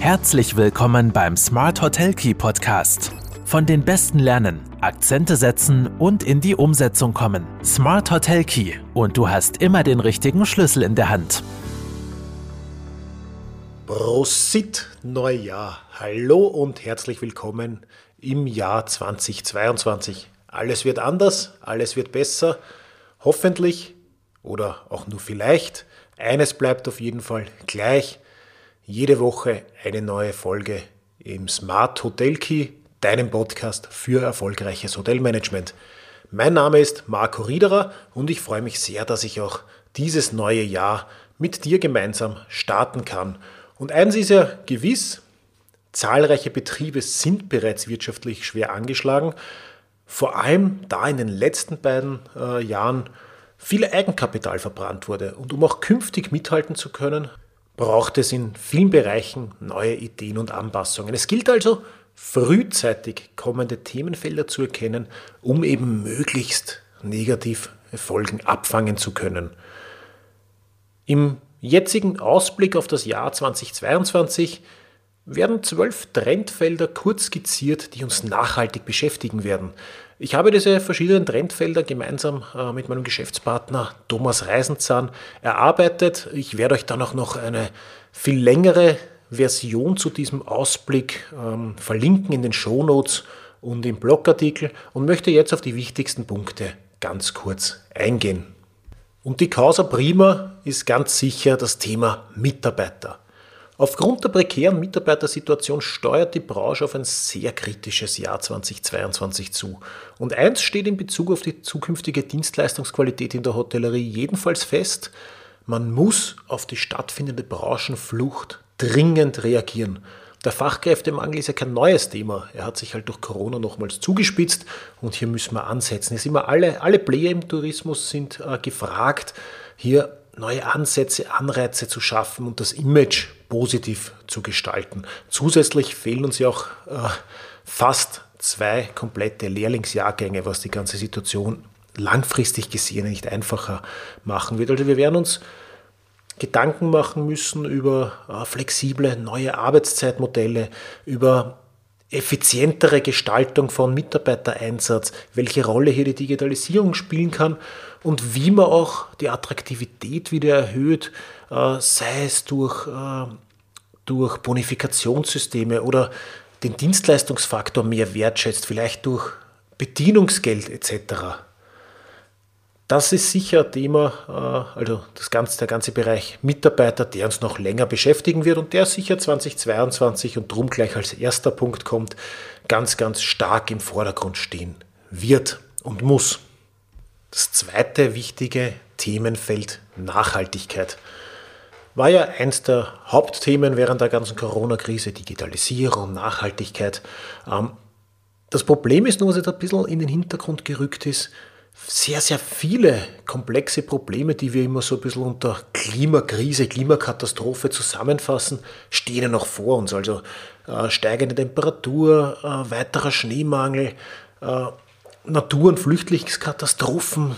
Herzlich willkommen beim Smart Hotel Key Podcast. Von den Besten lernen, Akzente setzen und in die Umsetzung kommen. Smart Hotel Key und du hast immer den richtigen Schlüssel in der Hand. Prosit Neujahr. Hallo und herzlich willkommen im Jahr 2022. Alles wird anders, alles wird besser. Hoffentlich oder auch nur vielleicht. Eines bleibt auf jeden Fall gleich. Jede Woche eine neue Folge im Smart Hotel Key, deinem Podcast für erfolgreiches Hotelmanagement. Mein Name ist Marco Riederer und ich freue mich sehr, dass ich auch dieses neue Jahr mit dir gemeinsam starten kann. Und eins ist ja gewiss, zahlreiche Betriebe sind bereits wirtschaftlich schwer angeschlagen, vor allem da in den letzten beiden äh, Jahren viel Eigenkapital verbrannt wurde. Und um auch künftig mithalten zu können, braucht es in vielen Bereichen neue Ideen und Anpassungen. Es gilt also, frühzeitig kommende Themenfelder zu erkennen, um eben möglichst negative Folgen abfangen zu können. Im jetzigen Ausblick auf das Jahr 2022 werden zwölf Trendfelder kurz skizziert, die uns nachhaltig beschäftigen werden. Ich habe diese verschiedenen Trendfelder gemeinsam äh, mit meinem Geschäftspartner Thomas Reisenzahn erarbeitet. Ich werde euch dann auch noch eine viel längere Version zu diesem Ausblick ähm, verlinken in den Shownotes und im Blogartikel und möchte jetzt auf die wichtigsten Punkte ganz kurz eingehen. Und die Causa Prima ist ganz sicher das Thema Mitarbeiter. Aufgrund der prekären Mitarbeitersituation steuert die Branche auf ein sehr kritisches Jahr 2022 zu. Und eins steht in Bezug auf die zukünftige Dienstleistungsqualität in der Hotellerie jedenfalls fest, man muss auf die stattfindende Branchenflucht dringend reagieren. Der Fachkräftemangel ist ja kein neues Thema. Er hat sich halt durch Corona nochmals zugespitzt und hier müssen wir ansetzen. Es immer alle, alle Player im Tourismus sind äh, gefragt, hier neue Ansätze, Anreize zu schaffen und das Image positiv zu gestalten. Zusätzlich fehlen uns ja auch äh, fast zwei komplette Lehrlingsjahrgänge, was die ganze Situation langfristig gesehen nicht einfacher machen wird. Also wir werden uns Gedanken machen müssen über äh, flexible neue Arbeitszeitmodelle, über effizientere Gestaltung von Mitarbeitereinsatz, welche Rolle hier die Digitalisierung spielen kann und wie man auch die Attraktivität wieder erhöht, äh, sei es durch, äh, durch Bonifikationssysteme oder den Dienstleistungsfaktor mehr wertschätzt, vielleicht durch Bedienungsgeld etc. Das ist sicher ein Thema, äh, also das ganze, der ganze Bereich Mitarbeiter, der uns noch länger beschäftigen wird und der sicher 2022 und drum gleich als erster Punkt kommt, ganz, ganz stark im Vordergrund stehen wird und muss. Das zweite wichtige Themenfeld Nachhaltigkeit war ja eins der Hauptthemen während der ganzen Corona-Krise, Digitalisierung, Nachhaltigkeit. Ähm, das Problem ist nur, was jetzt ein bisschen in den Hintergrund gerückt ist, sehr, sehr viele komplexe Probleme, die wir immer so ein bisschen unter Klimakrise, Klimakatastrophe zusammenfassen, stehen ja noch vor uns. Also äh, steigende Temperatur, äh, weiterer Schneemangel, äh, Natur- und Flüchtlingskatastrophen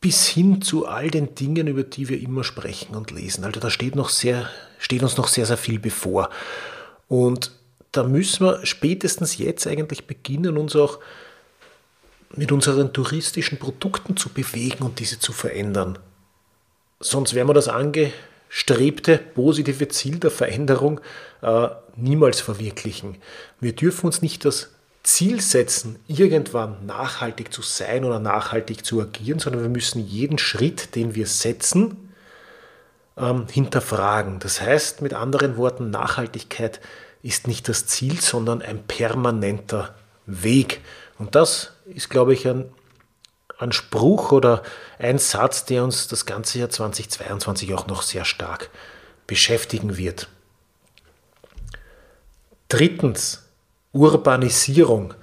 bis hin zu all den Dingen, über die wir immer sprechen und lesen. Also da steht, noch sehr, steht uns noch sehr, sehr viel bevor. Und da müssen wir spätestens jetzt eigentlich beginnen, uns auch mit unseren touristischen Produkten zu bewegen und diese zu verändern. Sonst werden wir das angestrebte positive Ziel der Veränderung äh, niemals verwirklichen. Wir dürfen uns nicht das Ziel setzen, irgendwann nachhaltig zu sein oder nachhaltig zu agieren, sondern wir müssen jeden Schritt, den wir setzen, ähm, hinterfragen. Das heißt mit anderen Worten, Nachhaltigkeit ist nicht das Ziel, sondern ein permanenter Weg. Und das ist, glaube ich, ein, ein Spruch oder ein Satz, der uns das ganze Jahr 2022 auch noch sehr stark beschäftigen wird. Drittens, Urbanisierung.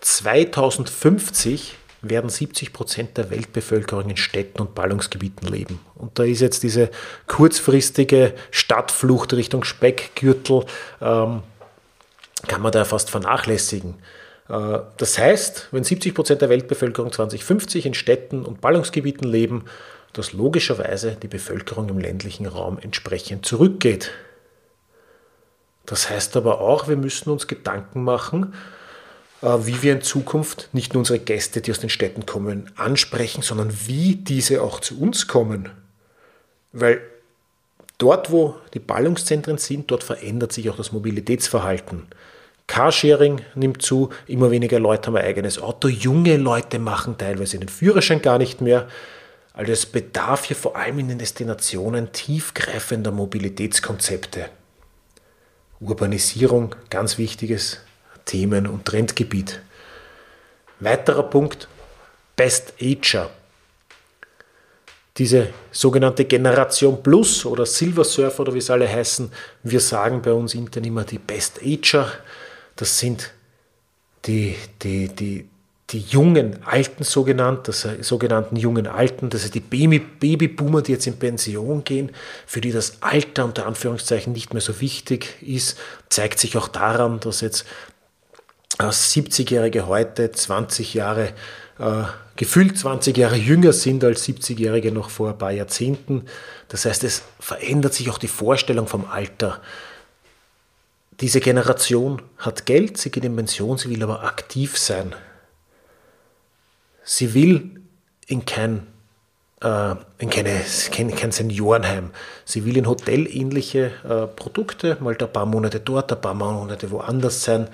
2050 werden 70 Prozent der Weltbevölkerung in Städten und Ballungsgebieten leben. Und da ist jetzt diese kurzfristige Stadtflucht Richtung Speckgürtel, ähm, kann man da fast vernachlässigen. Äh, das heißt, wenn 70 Prozent der Weltbevölkerung 2050 in Städten und Ballungsgebieten leben, dass logischerweise die Bevölkerung im ländlichen Raum entsprechend zurückgeht. Das heißt aber auch, wir müssen uns Gedanken machen, äh, wie wir in Zukunft nicht nur unsere Gäste, die aus den Städten kommen, ansprechen, sondern wie diese auch zu uns kommen. Weil dort, wo die Ballungszentren sind, dort verändert sich auch das Mobilitätsverhalten. Carsharing nimmt zu, immer weniger Leute haben ein eigenes Auto, junge Leute machen teilweise den Führerschein gar nicht mehr. Also es bedarf hier vor allem in den Destinationen tiefgreifender Mobilitätskonzepte. Urbanisierung, ganz wichtiges Themen- und Trendgebiet. Weiterer Punkt, Best Ager. Diese sogenannte Generation Plus oder Silver Surfer oder wie es alle heißen, wir sagen bei uns intern immer die Best Ager. Das sind die, die, die, die jungen Alten sogenannt, das sogenannten jungen Alten, das sind die Baby, Babyboomer, die jetzt in Pension gehen, für die das Alter unter Anführungszeichen nicht mehr so wichtig ist, zeigt sich auch daran, dass jetzt 70-Jährige heute 20 Jahre, äh, gefühlt 20 Jahre jünger sind als 70-Jährige noch vor ein paar Jahrzehnten. Das heißt, es verändert sich auch die Vorstellung vom Alter. Diese Generation hat Geld, sie geht in Pension, sie will aber aktiv sein. Sie will in kein, äh, in keine, kein, kein Seniorenheim. Sie will in hotelähnliche äh, Produkte, mal ein paar Monate dort, ein paar Monate woanders sein.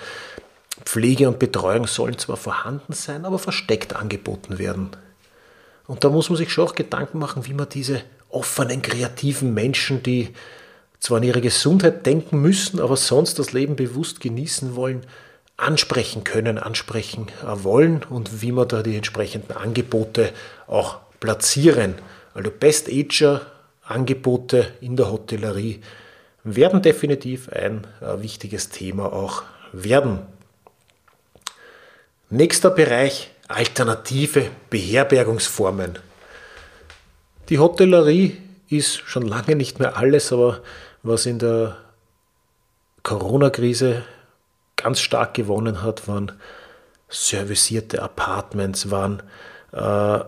Pflege und Betreuung sollen zwar vorhanden sein, aber versteckt angeboten werden. Und da muss man sich schon auch Gedanken machen, wie man diese offenen, kreativen Menschen, die zwar an ihre Gesundheit denken müssen, aber sonst das Leben bewusst genießen wollen, ansprechen können, ansprechen wollen und wie man da die entsprechenden Angebote auch platzieren. Also Best Ager Angebote in der Hotellerie werden definitiv ein äh, wichtiges Thema auch werden. Nächster Bereich, alternative Beherbergungsformen. Die Hotellerie ist schon lange nicht mehr alles, aber was in der Corona-Krise ganz stark gewonnen hat, waren servicierte Apartments, waren äh,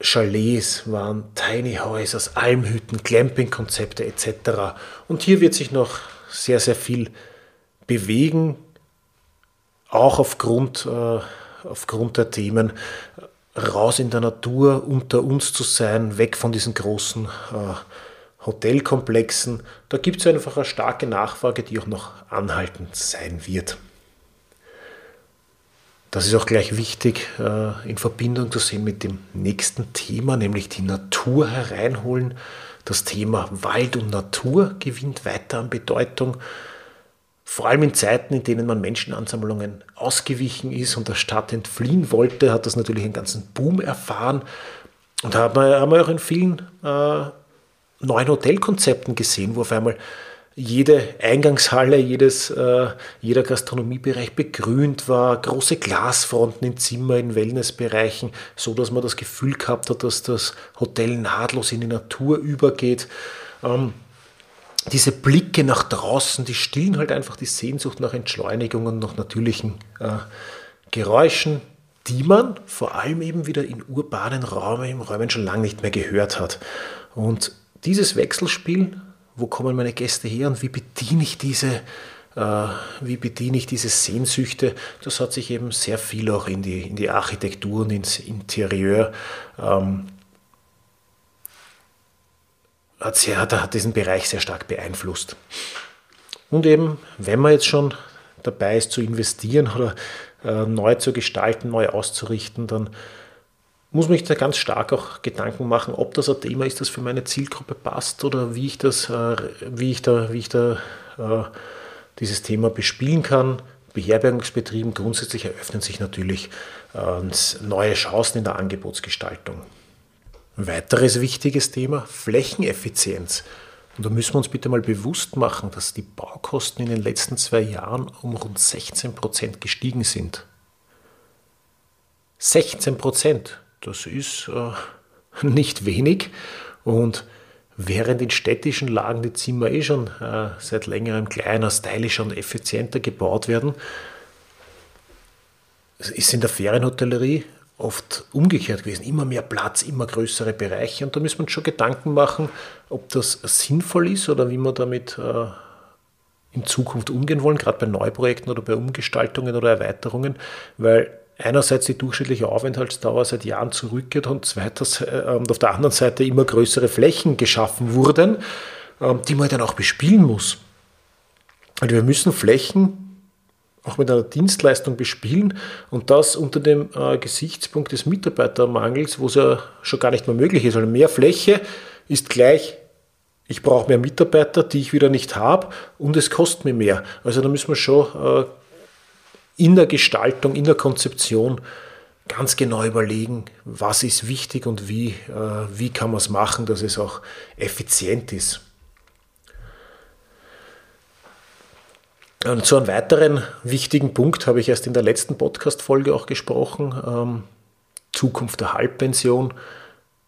Chalets, waren Tiny Houses, Almhütten, Glamping-Konzepte etc. Und hier wird sich noch sehr, sehr viel bewegen auch aufgrund, äh, aufgrund der Themen raus in der Natur, unter uns zu sein, weg von diesen großen äh, Hotelkomplexen. Da gibt es einfach eine starke Nachfrage, die auch noch anhaltend sein wird. Das ist auch gleich wichtig äh, in Verbindung zu sehen mit dem nächsten Thema, nämlich die Natur hereinholen. Das Thema Wald und Natur gewinnt weiter an Bedeutung. Vor allem in Zeiten, in denen man Menschenansammlungen ausgewichen ist und der Stadt entfliehen wollte, hat das natürlich einen ganzen Boom erfahren. Und haben wir, haben wir auch in vielen äh, neuen Hotelkonzepten gesehen, wo auf einmal jede Eingangshalle, jedes, äh, jeder Gastronomiebereich begrünt war, große Glasfronten in Zimmer, in Wellnessbereichen, so dass man das Gefühl gehabt hat, dass das Hotel nahtlos in die Natur übergeht. Ähm, diese Blicke nach draußen, die stillen halt einfach die Sehnsucht nach Entschleunigung und nach natürlichen äh, Geräuschen, die man vor allem eben wieder in urbanen Räumen, Räumen schon lange nicht mehr gehört hat. Und dieses Wechselspiel, wo kommen meine Gäste her und wie bediene ich diese, äh, wie bediene ich diese Sehnsüchte, das hat sich eben sehr viel auch in die, in die Architektur und ins Interieur ähm, hat, sehr, hat diesen Bereich sehr stark beeinflusst. Und eben, wenn man jetzt schon dabei ist zu investieren oder äh, neu zu gestalten, neu auszurichten, dann muss man sich da ganz stark auch Gedanken machen, ob das ein Thema ist, das für meine Zielgruppe passt oder wie ich das, äh, wie ich da, wie ich da äh, dieses Thema bespielen kann. Beherbergungsbetrieben grundsätzlich eröffnen sich natürlich äh, neue Chancen in der Angebotsgestaltung. Ein weiteres wichtiges Thema, Flächeneffizienz. Und da müssen wir uns bitte mal bewusst machen, dass die Baukosten in den letzten zwei Jahren um rund 16 Prozent gestiegen sind. 16 Prozent, das ist äh, nicht wenig. Und während in städtischen Lagen die Zimmer eh schon äh, seit längerem kleiner, stylischer und effizienter gebaut werden, ist in der Ferienhotellerie oft umgekehrt gewesen. Immer mehr Platz, immer größere Bereiche. Und da muss man schon Gedanken machen, ob das sinnvoll ist oder wie man damit äh, in Zukunft umgehen wollen, gerade bei Neuprojekten oder bei Umgestaltungen oder Erweiterungen, weil einerseits die durchschnittliche Aufenthaltsdauer seit Jahren zurückgeht und zweitens äh, und auf der anderen Seite immer größere Flächen geschaffen wurden, ähm, die man dann auch bespielen muss. Also wir müssen Flächen auch mit einer Dienstleistung bespielen und das unter dem äh, Gesichtspunkt des Mitarbeitermangels, wo es ja schon gar nicht mehr möglich ist. Also mehr Fläche ist gleich, ich brauche mehr Mitarbeiter, die ich wieder nicht habe und es kostet mir mehr. Also da müssen wir schon äh, in der Gestaltung, in der Konzeption ganz genau überlegen, was ist wichtig und wie, äh, wie kann man es machen, dass es auch effizient ist. Und zu einem weiteren wichtigen Punkt habe ich erst in der letzten Podcast-Folge auch gesprochen: ähm, Zukunft der Halbpension.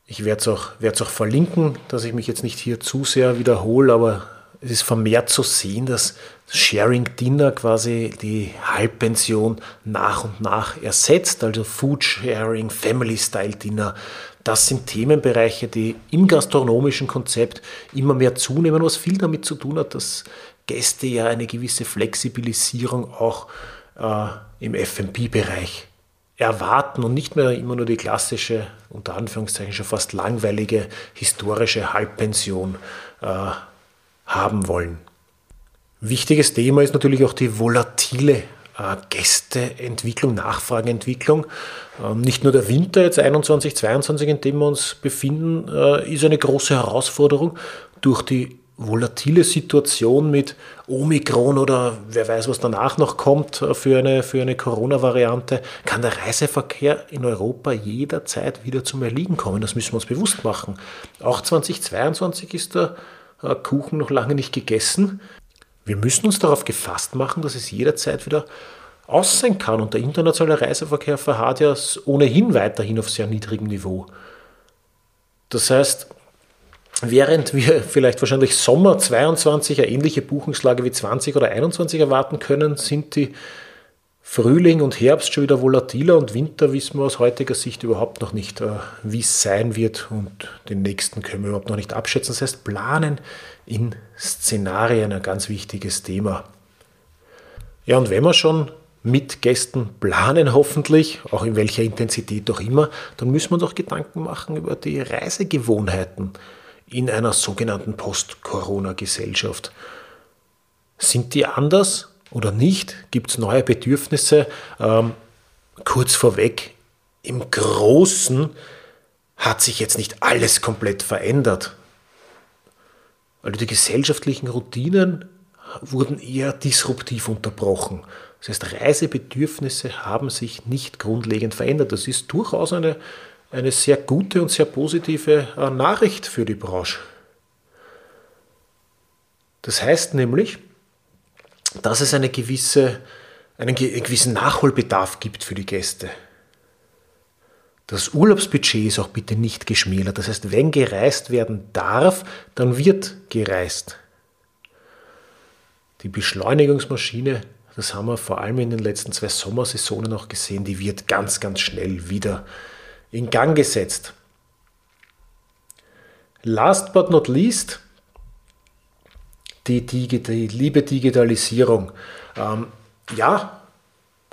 Ich werde es auch, auch verlinken, dass ich mich jetzt nicht hier zu sehr wiederhole, aber es ist vermehrt zu sehen, dass Sharing Dinner quasi die Halbpension nach und nach ersetzt, also Food Sharing, Family Style Dinner. Das sind Themenbereiche, die im gastronomischen Konzept immer mehr zunehmen, was viel damit zu tun hat, dass Gäste ja eine gewisse Flexibilisierung auch äh, im FP-Bereich erwarten und nicht mehr immer nur die klassische, unter Anführungszeichen schon fast langweilige historische Halbpension äh, haben wollen. Wichtiges Thema ist natürlich auch die volatile äh, Gästeentwicklung, Nachfrageentwicklung. Ähm, nicht nur der Winter jetzt 21, 22, in dem wir uns befinden, äh, ist eine große Herausforderung durch die volatile Situation mit Omikron oder wer weiß, was danach noch kommt äh, für eine, für eine Corona-Variante, kann der Reiseverkehr in Europa jederzeit wieder zum Erliegen kommen. Das müssen wir uns bewusst machen. Auch 2022 ist der Kuchen noch lange nicht gegessen. Wir müssen uns darauf gefasst machen, dass es jederzeit wieder aus sein kann. Und der internationale Reiseverkehr verharrt ja ohnehin weiterhin auf sehr niedrigem Niveau. Das heißt, Während wir vielleicht wahrscheinlich Sommer 22 eine ähnliche Buchungslage wie 20 oder 21 erwarten können, sind die Frühling und Herbst schon wieder volatiler und Winter wissen wir aus heutiger Sicht überhaupt noch nicht, äh, wie es sein wird und den nächsten können wir überhaupt noch nicht abschätzen. Das heißt, planen in Szenarien ein ganz wichtiges Thema. Ja, und wenn wir schon mit Gästen planen, hoffentlich, auch in welcher Intensität auch immer, dann müssen wir auch Gedanken machen über die Reisegewohnheiten in einer sogenannten Post-Corona-Gesellschaft. Sind die anders oder nicht? Gibt es neue Bedürfnisse? Ähm, kurz vorweg, im Großen hat sich jetzt nicht alles komplett verändert. Also die gesellschaftlichen Routinen wurden eher disruptiv unterbrochen. Das heißt, Reisebedürfnisse haben sich nicht grundlegend verändert. Das ist durchaus eine eine sehr gute und sehr positive äh, Nachricht für die Branche. Das heißt nämlich, dass es eine gewisse, einen gewissen Nachholbedarf gibt für die Gäste. Das Urlaubsbudget ist auch bitte nicht geschmälert. Das heißt, wenn gereist werden darf, dann wird gereist. Die Beschleunigungsmaschine, das haben wir vor allem in den letzten zwei Sommersaisonen auch gesehen, die wird ganz, ganz schnell wieder in Gang gesetzt. Last but not least, die, die, die liebe Digitalisierung. Ähm, ja,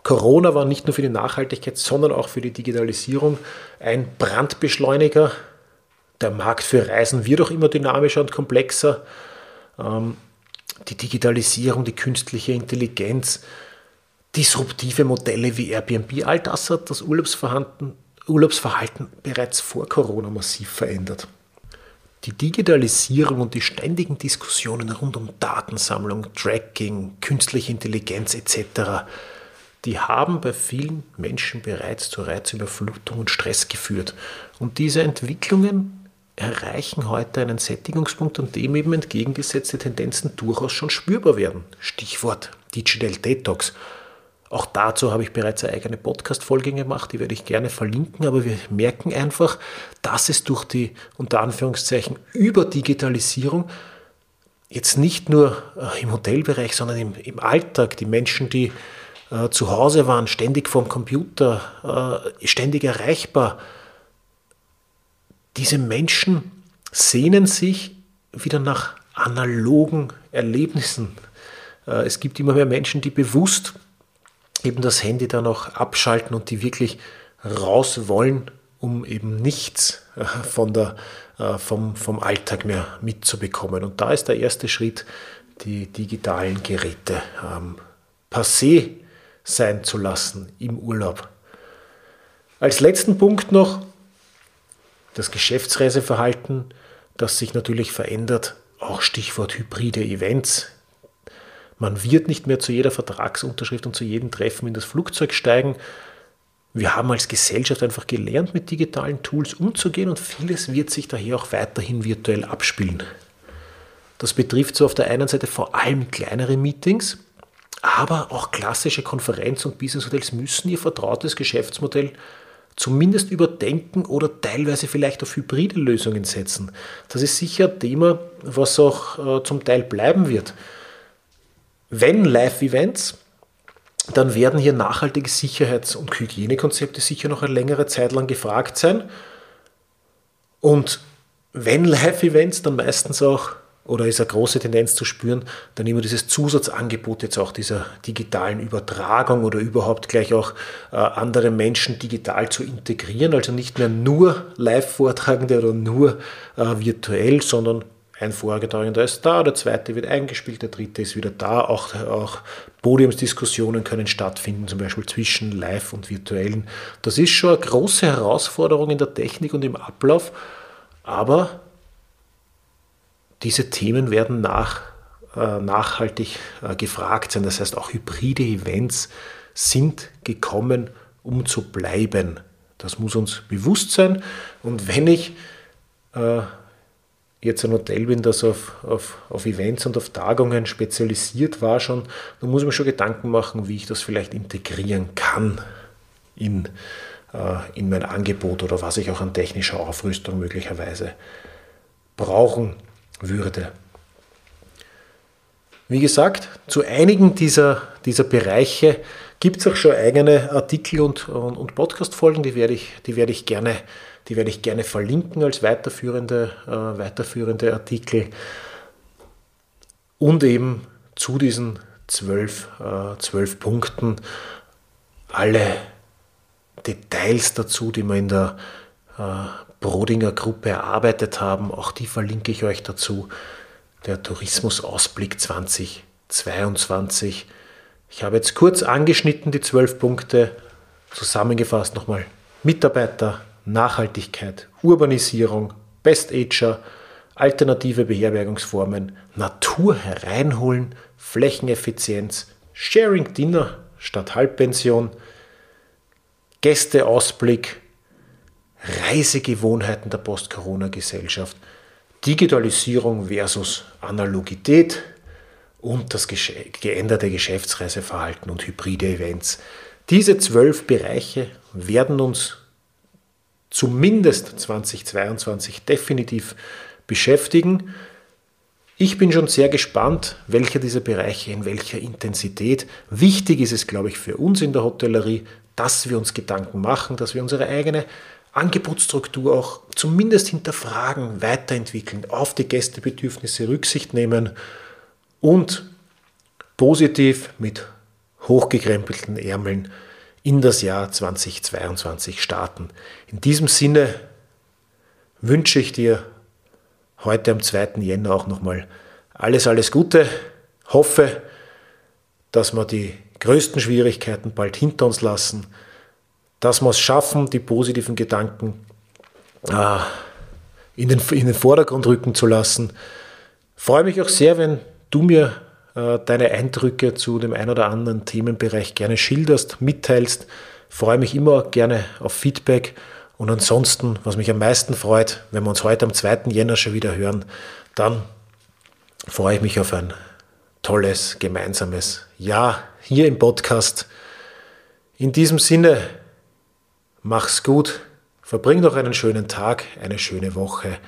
Corona war nicht nur für die Nachhaltigkeit, sondern auch für die Digitalisierung ein Brandbeschleuniger. Der Markt für Reisen wird auch immer dynamischer und komplexer. Ähm, die Digitalisierung, die künstliche Intelligenz, disruptive Modelle wie Airbnb, all das hat das Urlaubsverhalten Urlaubsverhalten bereits vor Corona massiv verändert. Die Digitalisierung und die ständigen Diskussionen rund um Datensammlung, Tracking, künstliche Intelligenz etc., die haben bei vielen Menschen bereits zur Reizüberflutung und Stress geführt. Und diese Entwicklungen erreichen heute einen Sättigungspunkt, an dem eben entgegengesetzte Tendenzen durchaus schon spürbar werden. Stichwort Digital Detox auch dazu habe ich bereits eine eigene Podcast-Folge gemacht, die werde ich gerne verlinken, aber wir merken einfach, dass es durch die unter Anführungszeichen Überdigitalisierung jetzt nicht nur äh, im Hotelbereich, sondern im, im Alltag, die Menschen, die äh, zu Hause waren, ständig vorm Computer, äh, ständig erreichbar, diese Menschen sehnen sich wieder nach analogen Erlebnissen, Äh, es gibt immer mehr Menschen, die bewusst eben das Handy dann auch abschalten und die wirklich raus wollen, um eben nichts äh, von der, äh, vom, vom Alltag mehr mitzubekommen. Und da ist der erste Schritt, die digitalen Geräte ähm, passé sein zu lassen im Urlaub. Als letzten Punkt noch das Geschäftsreiseverhalten, das sich natürlich verändert, auch Stichwort hybride Events. Man wird nicht mehr zu jeder Vertragsunterschrift und zu jedem Treffen in das Flugzeug steigen. Wir haben als Gesellschaft einfach gelernt, mit digitalen Tools umzugehen und vieles wird sich daher auch weiterhin virtuell abspielen. Das betrifft so auf der einen Seite vor allem kleinere Meetings, aber auch klassische Konferenz- und Business-Hotels müssen ihr vertrautes Geschäftsmodell zumindest überdenken oder teilweise vielleicht auf hybride Lösungen setzen. Das ist sicher ein Thema, was auch äh, zum Teil bleiben wird. Wenn Live-Events, dann werden hier nachhaltige Sicherheits- und Hygienekonzepte sicher noch eine längere Zeit lang gefragt sein. Und wenn Live-Events, dann meistens auch oder ist eine große Tendenz zu spüren, dann immer dieses Zusatzangebot jetzt auch dieser digitalen Übertragung oder überhaupt gleich auch äh, andere Menschen digital zu integrieren. Also nicht mehr nur Live-Vortragende oder nur äh, virtuell, sondern ein Vorgetragender ist da, der zweite wird eingespielt, der dritte ist wieder da. Auch, auch Podiumsdiskussionen können stattfinden, zum Beispiel zwischen live und virtuellen. Das ist schon eine große Herausforderung in der Technik und im Ablauf, aber diese Themen werden nach, äh, nachhaltig äh, gefragt sein. Das heißt, auch hybride Events sind gekommen, um zu bleiben. Das muss uns bewusst sein. Und wenn ich äh, jetzt ein Hotel bin, das auf, auf, auf Events und auf Tagungen spezialisiert war schon, dann muss ich mir schon Gedanken machen, wie ich das vielleicht integrieren kann in, äh, in mein Angebot oder was ich auch an technischer Aufrüstung möglicherweise brauchen würde. Wie gesagt, zu einigen dieser, dieser Bereiche gibt es auch schon eigene Artikel und, und, und Podcast-Folgen, die werde ich, die werde ich, gerne, die werde ich gerne verlinken als weiterführende, äh, weiterführende Artikel. Und eben zu diesen zwölf, äh, zwölf Punkten alle Details dazu, die wir in der äh, Brodinger Gruppe erarbeitet haben. Auch die verlinke ich euch dazu. Der Tourismusausblick 2022. Ich habe jetzt kurz angeschnitten die zwölf Punkte. Zusammengefasst nochmal Mitarbeiter, Nachhaltigkeit, Urbanisierung, Best Ager, alternative Beherbergungsformen, Natur hereinholen, Flächeneffizienz, Sharing Dinner statt Halbpension, Gästeausblick, Reisegewohnheiten der Post-Corona-Gesellschaft, Digitalisierung versus Analogität und das geänderte Geschäftsreiseverhalten und hybride Events. Diese zwölf Bereiche werden uns zumindest 2022 definitiv beschäftigen. Ich bin schon sehr gespannt, welcher dieser Bereiche in welcher Intensität. Wichtig ist es, glaube ich, für uns in der Hotellerie, dass wir uns Gedanken machen, dass wir unsere eigene Angebotsstruktur auch zumindest hinterfragen, weiterentwickeln, auf die Gästebedürfnisse Rücksicht nehmen und positiv mit hochgekrempelten Ärmeln in das Jahr 2022 starten. In diesem Sinne wünsche ich dir heute am 2. Jänner auch nochmal alles, alles Gute. Hoffe, dass wir die größten Schwierigkeiten bald hinter uns lassen dass wir es schaffen, die positiven Gedanken äh, in, den, in den Vordergrund rücken zu lassen. Freue mich auch sehr, wenn du mir deine Eindrücke zu dem ein oder anderen Themenbereich gerne schilderst, mitteilst. Freue mich immer gerne auf Feedback. Und ansonsten, was mich am meisten freut, wenn wir uns heute am 2. Jänner schon wieder hören, dann freue ich mich auf ein tolles gemeinsames Jahr hier im Podcast. In diesem Sinne, Mach's gut, verbring noch einen schönen Tag, eine schöne Woche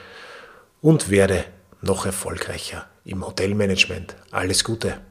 und werde noch erfolgreicher im Hotelmanagement. Alles Gute!